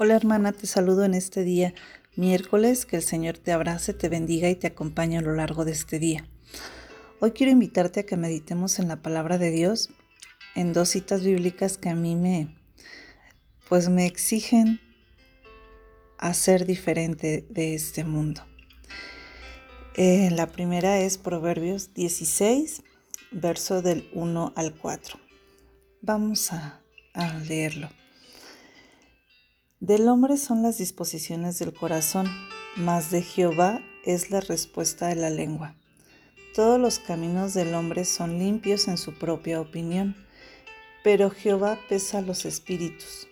Hola hermana, te saludo en este día miércoles, que el Señor te abrace, te bendiga y te acompañe a lo largo de este día. Hoy quiero invitarte a que meditemos en la palabra de Dios, en dos citas bíblicas que a mí me, pues me exigen a ser diferente de este mundo. Eh, la primera es Proverbios 16, verso del 1 al 4. Vamos a leerlo. Del hombre son las disposiciones del corazón, mas de Jehová es la respuesta de la lengua. Todos los caminos del hombre son limpios en su propia opinión, pero Jehová pesa los espíritus.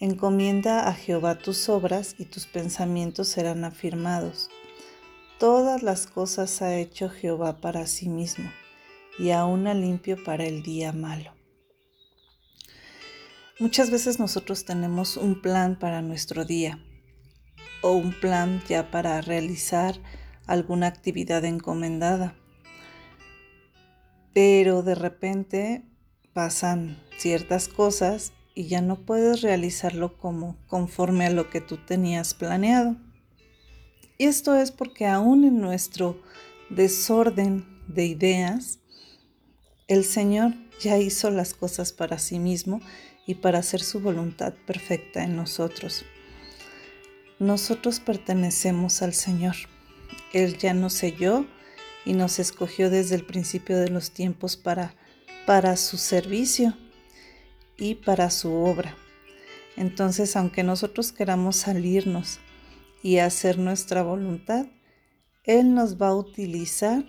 Encomienda a Jehová tus obras y tus pensamientos serán afirmados. Todas las cosas ha hecho Jehová para sí mismo, y aún limpio para el día malo. Muchas veces nosotros tenemos un plan para nuestro día o un plan ya para realizar alguna actividad encomendada. Pero de repente pasan ciertas cosas y ya no puedes realizarlo como conforme a lo que tú tenías planeado. Y esto es porque aún en nuestro desorden de ideas, el Señor ya hizo las cosas para sí mismo y para hacer su voluntad perfecta en nosotros. Nosotros pertenecemos al Señor. Él ya nos selló y nos escogió desde el principio de los tiempos para, para su servicio y para su obra. Entonces, aunque nosotros queramos salirnos y hacer nuestra voluntad, Él nos va a utilizar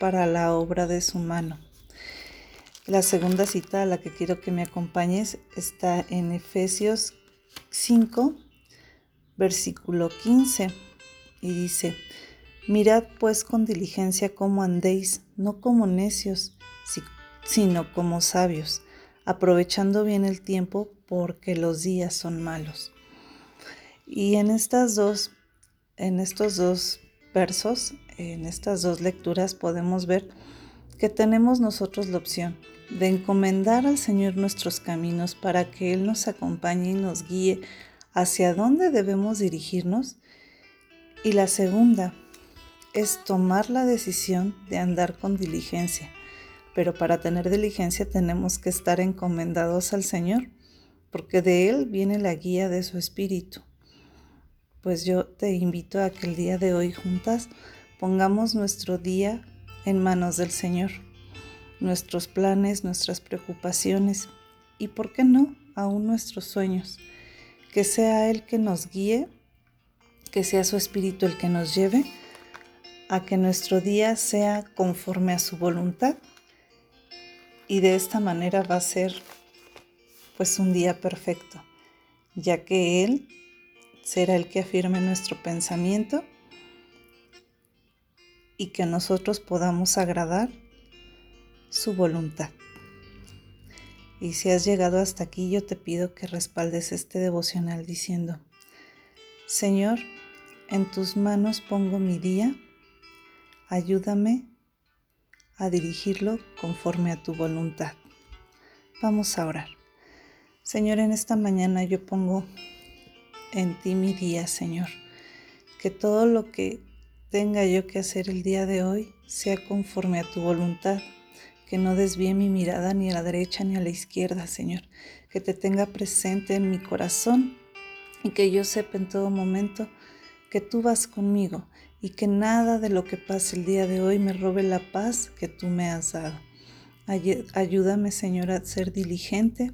para la obra de su mano. La segunda cita a la que quiero que me acompañes está en Efesios 5, versículo 15, y dice, Mirad pues con diligencia cómo andéis, no como necios, sino como sabios, aprovechando bien el tiempo porque los días son malos. Y en estas dos, en estos dos versos, en estas dos lecturas podemos ver que tenemos nosotros la opción de encomendar al Señor nuestros caminos para que Él nos acompañe y nos guíe hacia dónde debemos dirigirnos. Y la segunda es tomar la decisión de andar con diligencia. Pero para tener diligencia tenemos que estar encomendados al Señor, porque de Él viene la guía de su Espíritu. Pues yo te invito a que el día de hoy juntas pongamos nuestro día en manos del Señor nuestros planes, nuestras preocupaciones y, ¿por qué no?, aún nuestros sueños. Que sea Él que nos guíe, que sea su Espíritu el que nos lleve a que nuestro día sea conforme a su voluntad y de esta manera va a ser pues un día perfecto, ya que Él será el que afirme nuestro pensamiento y que nosotros podamos agradar su voluntad. Y si has llegado hasta aquí, yo te pido que respaldes este devocional diciendo, Señor, en tus manos pongo mi día, ayúdame a dirigirlo conforme a tu voluntad. Vamos a orar. Señor, en esta mañana yo pongo en ti mi día, Señor. Que todo lo que tenga yo que hacer el día de hoy sea conforme a tu voluntad que no desvíe mi mirada ni a la derecha ni a la izquierda, Señor, que te tenga presente en mi corazón y que yo sepa en todo momento que tú vas conmigo y que nada de lo que pase el día de hoy me robe la paz que tú me has dado. Ayúdame, Señor, a ser diligente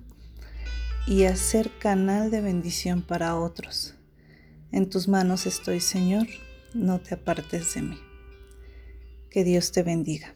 y a ser canal de bendición para otros. En tus manos estoy, Señor, no te apartes de mí. Que Dios te bendiga.